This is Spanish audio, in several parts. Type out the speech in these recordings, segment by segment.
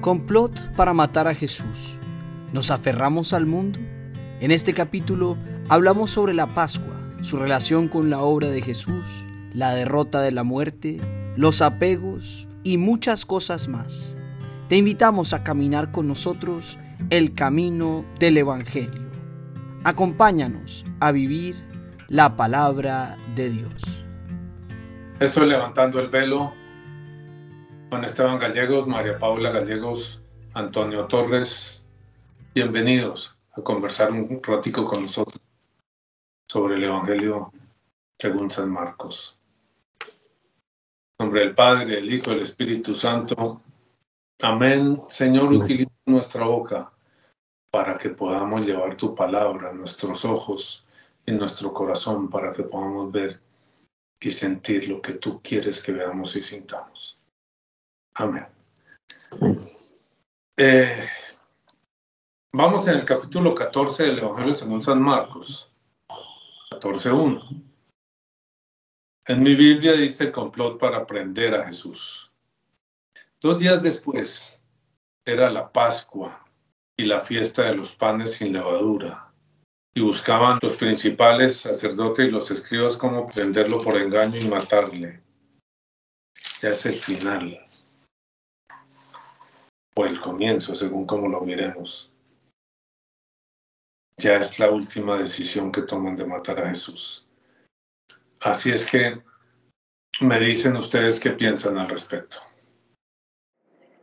Complot para matar a Jesús. ¿Nos aferramos al mundo? En este capítulo hablamos sobre la Pascua, su relación con la obra de Jesús, la derrota de la muerte, los apegos y muchas cosas más. Te invitamos a caminar con nosotros el camino del Evangelio. Acompáñanos a vivir la palabra de Dios. Estoy levantando el velo Juan Esteban Gallegos, María Paula Gallegos, Antonio Torres, bienvenidos a conversar un ratico con nosotros sobre el Evangelio según San Marcos. En nombre del Padre, el Hijo, el Espíritu Santo. Amén. Señor, utiliza nuestra boca para que podamos llevar tu palabra a nuestros ojos y nuestro corazón para que podamos ver y sentir lo que tú quieres que veamos y sintamos. Amén. Eh, vamos en el capítulo 14 del Evangelio según San Marcos, 14.1. En mi Biblia dice complot para prender a Jesús. Dos días después era la Pascua y la fiesta de los panes sin levadura, y buscaban los principales sacerdotes y los escribas cómo prenderlo por engaño y matarle. Ya es el final o el comienzo, según como lo miremos. Ya es la última decisión que toman de matar a Jesús. Así es que me dicen ustedes qué piensan al respecto.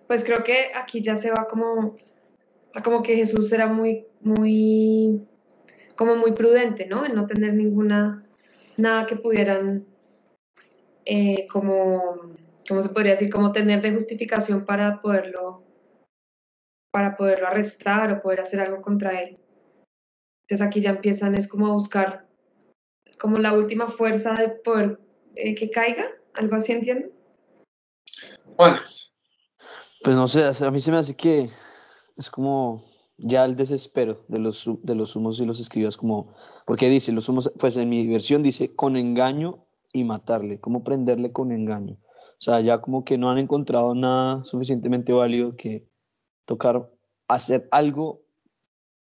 Pues creo que aquí ya se va como, como que Jesús era muy, muy, como muy prudente, ¿no? En no tener ninguna, nada que pudieran, eh, como, ¿cómo se podría decir? Como tener de justificación para poderlo para poderlo arrestar o poder hacer algo contra él. Entonces aquí ya empiezan es como a buscar como la última fuerza de poder eh, que caiga, algo así entiendo. Juanes. Pues no sé, a mí se me hace que es como ya el desespero de los, de los humos y los escribas, como, porque dice, los humos, pues en mi versión dice con engaño y matarle, como prenderle con engaño. O sea, ya como que no han encontrado nada suficientemente válido que tocar hacer algo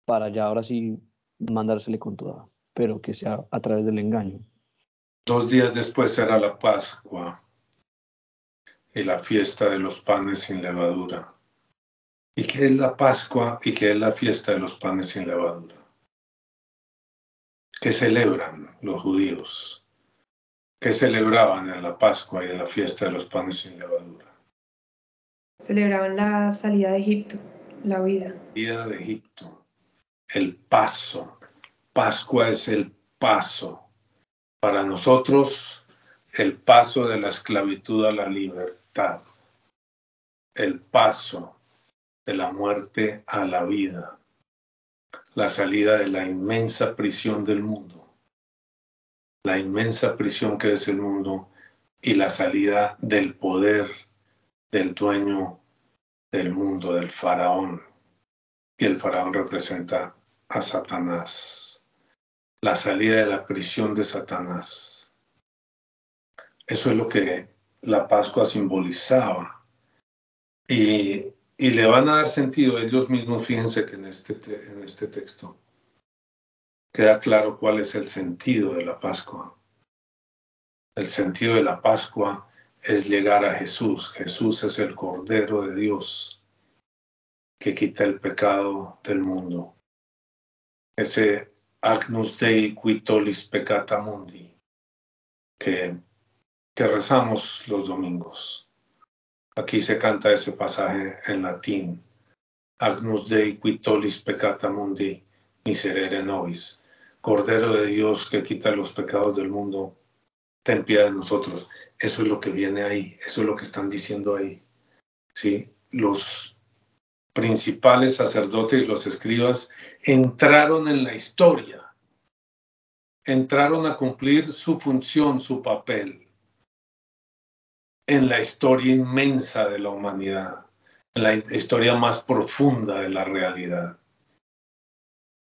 para ya ahora sí mandársele con toda, pero que sea a través del engaño. Dos días después era la Pascua y la fiesta de los panes sin levadura. ¿Y qué es la Pascua y qué es la fiesta de los panes sin levadura? ¿Qué celebran los judíos? ¿Qué celebraban en la Pascua y en la fiesta de los panes sin levadura? Celebraban la salida de Egipto, la vida. Vida de Egipto, el paso. Pascua es el paso. Para nosotros, el paso de la esclavitud a la libertad. El paso de la muerte a la vida. La salida de la inmensa prisión del mundo. La inmensa prisión que es el mundo y la salida del poder del dueño del mundo, del faraón. Y el faraón representa a Satanás. La salida de la prisión de Satanás. Eso es lo que la Pascua simbolizaba. Y, y le van a dar sentido ellos mismos, fíjense que en este, en este texto queda claro cuál es el sentido de la Pascua. El sentido de la Pascua es llegar a Jesús. Jesús es el Cordero de Dios que quita el pecado del mundo. Ese Agnus Dei quitolis peccata mundi que, rezamos los domingos. Aquí se canta ese pasaje en latín. Agnus Dei quitolis peccata mundi miserere nobis. Cordero de Dios que quita los pecados del mundo, ten piedad de nosotros. Eso es lo que viene ahí, eso es lo que están diciendo ahí. ¿sí? Los principales sacerdotes y los escribas entraron en la historia, entraron a cumplir su función, su papel, en la historia inmensa de la humanidad, en la historia más profunda de la realidad,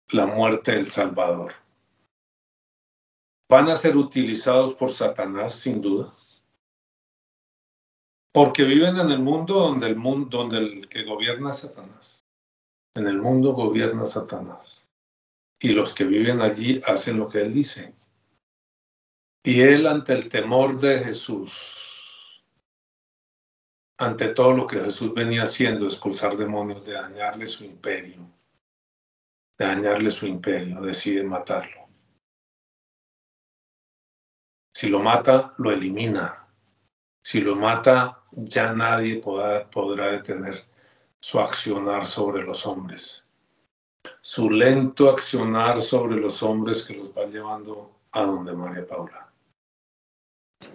la muerte del Salvador van a ser utilizados por Satanás sin duda. Porque viven en el mundo donde el mundo, donde el que gobierna Satanás. En el mundo gobierna Satanás. Y los que viven allí hacen lo que él dice. Y él ante el temor de Jesús, ante todo lo que Jesús venía haciendo, expulsar demonios, de dañarle su imperio, de dañarle su imperio, decide matarlo. Si lo mata, lo elimina. Si lo mata, ya nadie podrá, podrá detener su accionar sobre los hombres. Su lento accionar sobre los hombres que los va llevando a donde María Paula.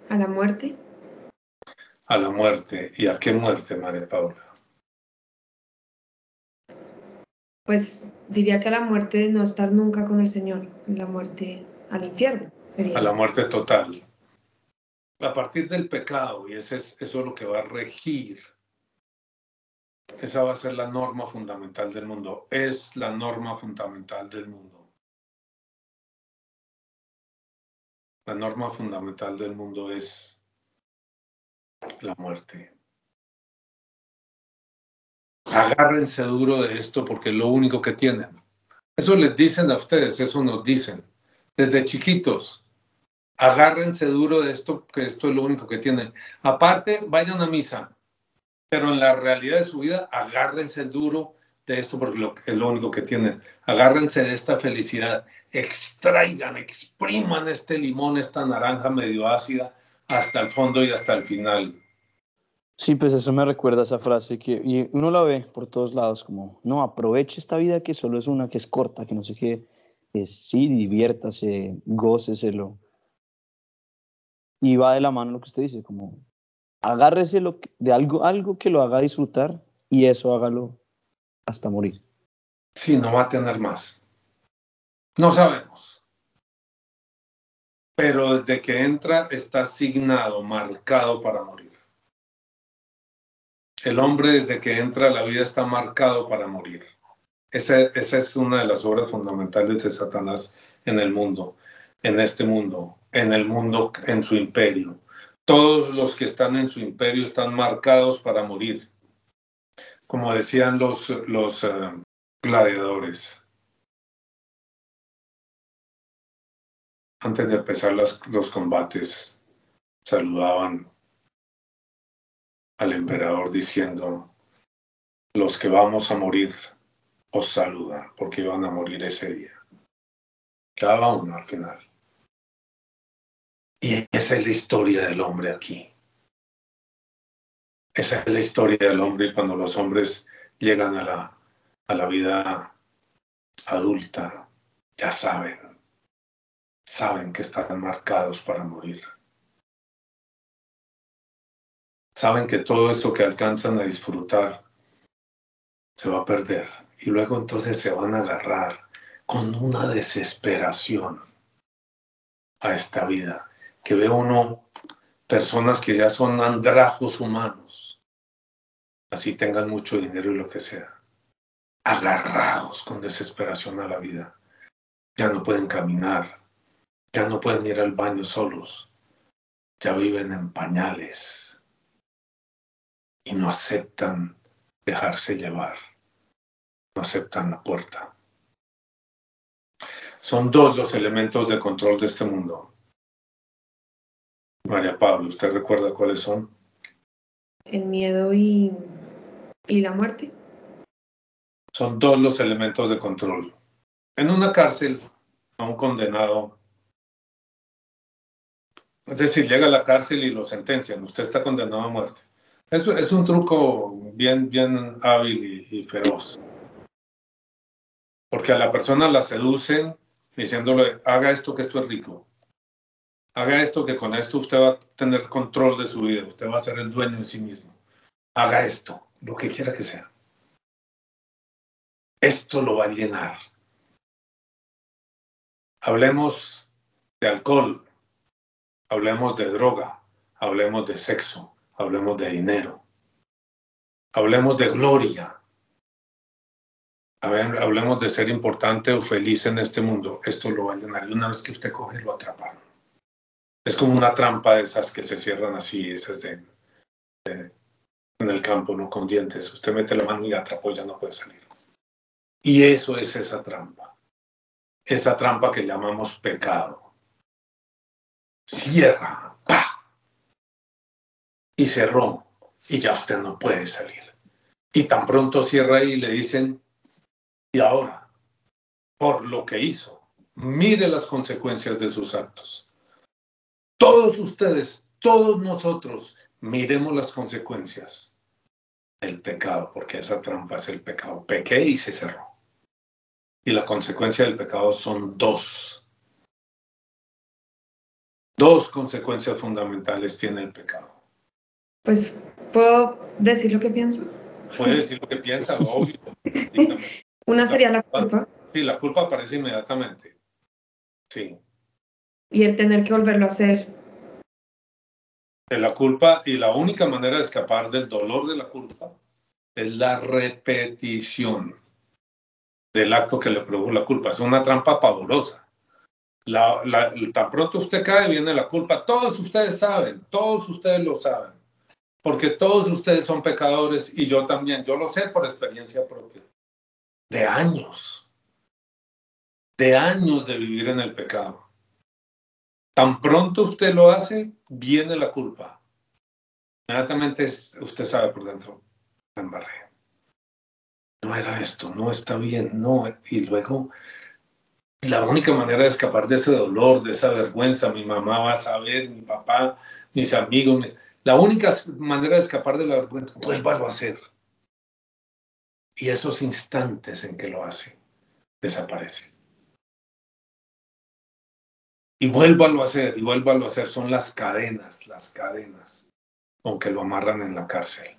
¿A la muerte? A la muerte. ¿Y a qué muerte, María Paula? Pues diría que a la muerte de no estar nunca con el Señor, la muerte al infierno. A la muerte total. A partir del pecado, y ese es, eso es lo que va a regir. Esa va a ser la norma fundamental del mundo. Es la norma fundamental del mundo. La norma fundamental del mundo es la muerte. Agárrense duro de esto porque es lo único que tienen. Eso les dicen a ustedes, eso nos dicen. Desde chiquitos, agárrense duro de esto porque esto es lo único que tienen. Aparte, vayan a misa, pero en la realidad de su vida, agárrense duro de esto porque es lo único que tienen. Agárrense de esta felicidad, extraigan, expriman este limón, esta naranja medio ácida hasta el fondo y hasta el final. Sí, pues eso me recuerda a esa frase que y uno la ve por todos lados como, no, aproveche esta vida que solo es una, que es corta, que no sé qué, es, sí, diviértase, góceselo. Y va de la mano lo que usted dice, como, agárrese lo que- de algo, algo que lo haga disfrutar y eso hágalo hasta morir. Sí, no va a tener más. No sabemos. Pero desde que entra está asignado, marcado para morir. El hombre desde que entra a la vida está marcado para morir. Esa, es una de las obras fundamentales de Satanás en el mundo, en este mundo, en el mundo, en su imperio. Todos los que están en su imperio están marcados para morir. Como decían los, los eh, gladiadores. Antes de empezar los combates, saludaban al emperador diciendo, los que vamos a morir os saludan, porque iban a morir ese día. Cada uno al final. Y esa es la historia del hombre aquí. Esa es la historia del hombre cuando los hombres llegan a la, a la vida adulta, ya saben, saben que están marcados para morir. Saben que todo eso que alcanzan a disfrutar se va a perder y luego entonces se van a agarrar con una desesperación a esta vida, que ve uno personas que ya son andrajos humanos, así tengan mucho dinero y lo que sea, agarrados con desesperación a la vida. Ya no pueden caminar, ya no pueden ir al baño solos, ya viven en pañales y no aceptan dejarse llevar, no aceptan la puerta. Son dos los elementos de control de este mundo. María Pablo, ¿usted recuerda cuáles son? El miedo y, y la muerte. Son dos los elementos de control. En una cárcel, a un condenado, es decir, llega a la cárcel y lo sentencian, usted está condenado a muerte. Eso es un truco bien, bien hábil y, y feroz. Porque a la persona la seducen diciéndole, haga esto que esto es rico. Haga esto que con esto usted va a tener control de su vida, usted va a ser el dueño de sí mismo. Haga esto, lo que quiera que sea. Esto lo va a llenar. Hablemos de alcohol, hablemos de droga, hablemos de sexo, hablemos de dinero, hablemos de gloria, Habe- hablemos de ser importante o feliz en este mundo. Esto lo va a llenar y una vez que usted coge, lo atraparon. Es como una trampa de esas que se cierran así, esas de en el campo, no con dientes. Usted mete la mano y atrapó, ya no puede salir. Y eso es esa trampa. Esa trampa que llamamos pecado. Cierra, pa. Y cerró. Y ya usted no puede salir. Y tan pronto cierra y le dicen, y ahora, por lo que hizo, mire las consecuencias de sus actos. Todos ustedes, todos nosotros, miremos las consecuencias del pecado, porque esa trampa es el pecado. Pequé y se cerró. Y la consecuencia del pecado son dos. Dos consecuencias fundamentales tiene el pecado. Pues, ¿puedo decir lo que pienso? Puede decir lo que piensa, obvio. Una sería la culpa. Sí, la culpa aparece inmediatamente. Sí. Y el tener que volverlo a hacer. De la culpa y la única manera de escapar del dolor de la culpa es la repetición del acto que le produjo la culpa. Es una trampa pavorosa. La, la, tan pronto usted cae, viene la culpa. Todos ustedes saben, todos ustedes lo saben porque todos ustedes son pecadores y yo también, yo lo sé por experiencia propia, de años, de años de vivir en el pecado. Tan pronto usted lo hace, viene la culpa. Inmediatamente usted sabe por dentro, embarré. No era esto, no está bien, no. Y luego, la única manera de escapar de ese dolor, de esa vergüenza, mi mamá va a saber, mi papá, mis amigos, la única manera de escapar de la vergüenza, vuélvalo a hacer. Y esos instantes en que lo hace, desaparece. Y vuélvalo a hacer, y vuélvalo a hacer, son las cadenas, las cadenas con que lo amarran en la cárcel.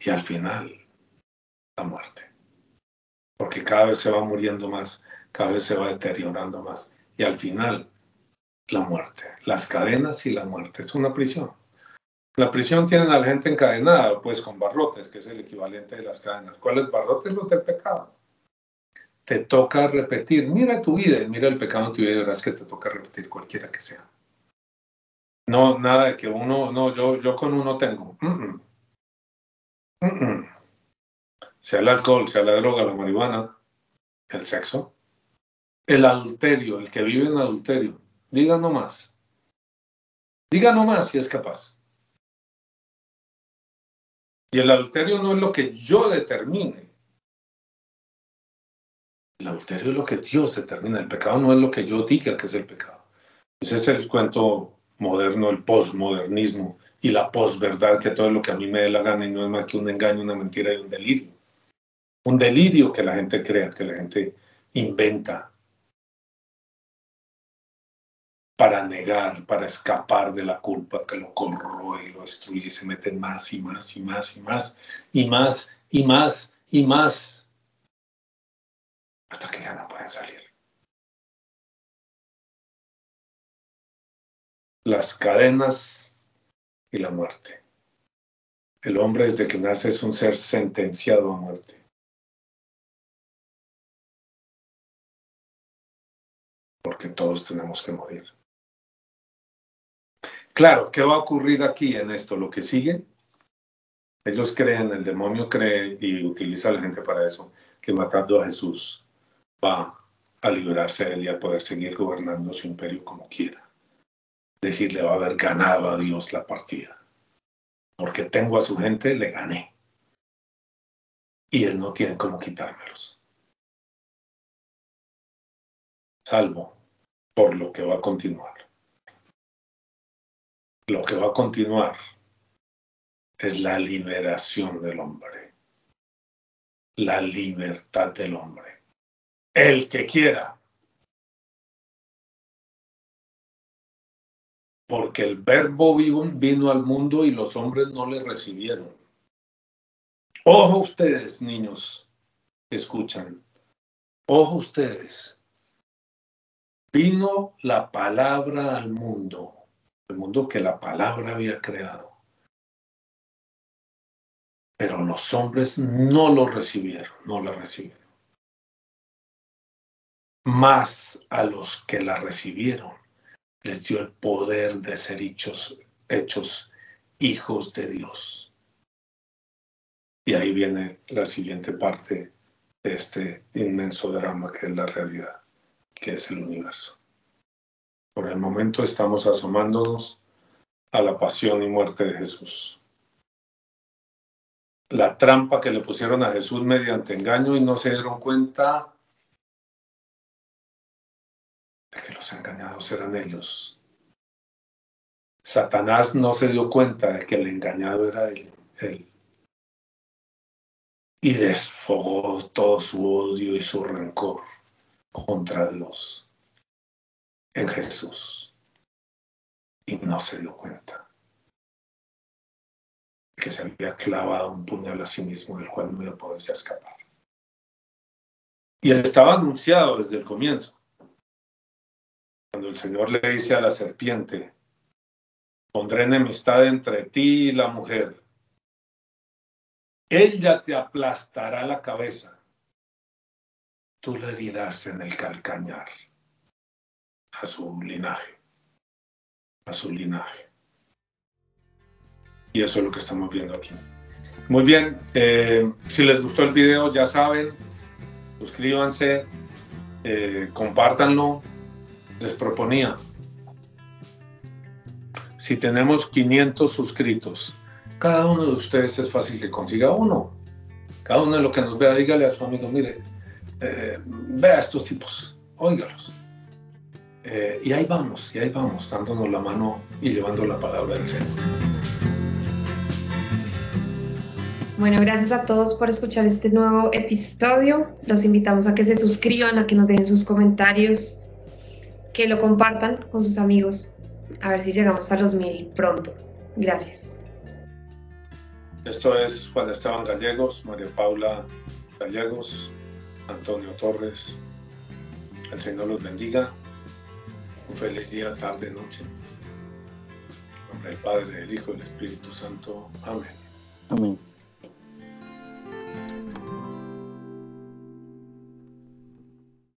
Y al final, la muerte. Porque cada vez se va muriendo más, cada vez se va deteriorando más. Y al final, la muerte, las cadenas y la muerte. Es una prisión. La prisión tiene a la gente encadenada, pues con barrotes, que es el equivalente de las cadenas. ¿Cuáles barrotes? Los del pecado. Te toca repetir, mira tu vida y mira el pecado en tu vida y verás que te toca repetir cualquiera que sea. No, nada de que uno, no, yo, yo con uno tengo. sea el alcohol, sea la droga, la marihuana, el sexo, el adulterio, el que vive en adulterio, Diga no más. Diga no más si es capaz. Y el adulterio no es lo que yo determine. El adulterio es lo que Dios determina. El pecado no es lo que yo diga que es el pecado. Ese es el cuento moderno, el postmodernismo y la posverdad, que todo es lo que a mí me dé la gana y no es más que un engaño, una mentira y un delirio. Un delirio que la gente crea, que la gente inventa para negar, para escapar de la culpa que lo corroe y lo destruye y se mete más y más y más y más y más y más y más hasta que ya no pueden salir. Las cadenas y la muerte. El hombre desde que nace es un ser sentenciado a muerte. Porque todos tenemos que morir. Claro, ¿qué va a ocurrir aquí en esto? Lo que sigue, ellos creen, el demonio cree y utiliza a la gente para eso, que matando a Jesús va a liberarse de él y a poder seguir gobernando su imperio como quiera. Decirle va a haber ganado a Dios la partida. Porque tengo a su gente, le gané. Y él no tiene cómo quitármelos. Salvo por lo que va a continuar lo que va a continuar es la liberación del hombre, la libertad del hombre. El que quiera. Porque el verbo vivo vino al mundo y los hombres no le recibieron. Ojo ustedes, niños, que escuchan. Ojo ustedes. Vino la palabra al mundo el mundo que la palabra había creado. Pero los hombres no lo recibieron, no la recibieron. Más a los que la recibieron les dio el poder de ser hechos, hechos hijos de Dios. Y ahí viene la siguiente parte de este inmenso drama que es la realidad, que es el universo. Por el momento estamos asomándonos a la pasión y muerte de Jesús. La trampa que le pusieron a Jesús mediante engaño y no se dieron cuenta de que los engañados eran ellos. Satanás no se dio cuenta de que el engañado era él. Y desfogó todo su odio y su rencor contra Dios en Jesús. Y no se dio cuenta que se había clavado un puñal a sí mismo del cual no iba a poder ya escapar. Y estaba anunciado desde el comienzo. Cuando el Señor le dice a la serpiente, pondré enemistad entre ti y la mujer, ella te aplastará la cabeza, tú le dirás en el calcañar a su linaje, a su linaje. Y eso es lo que estamos viendo aquí. Muy bien, eh, si les gustó el video, ya saben, suscríbanse, eh, compártanlo. Les proponía, si tenemos 500 suscritos, cada uno de ustedes es fácil que consiga uno. Cada uno de lo que nos vea, dígale a su amigo, mire, eh, vea a estos tipos, óigalos. Eh, y ahí vamos, y ahí vamos, dándonos la mano y llevando la palabra del Señor. Bueno, gracias a todos por escuchar este nuevo episodio. Los invitamos a que se suscriban, a que nos dejen sus comentarios, que lo compartan con sus amigos. A ver si llegamos a los mil pronto. Gracias. Esto es Juan Esteban Gallegos, María Paula Gallegos, Antonio Torres. El Señor los bendiga. Un feliz día, tarde, noche. En nombre del Padre, del Hijo y del Espíritu Santo. Amén. Amén.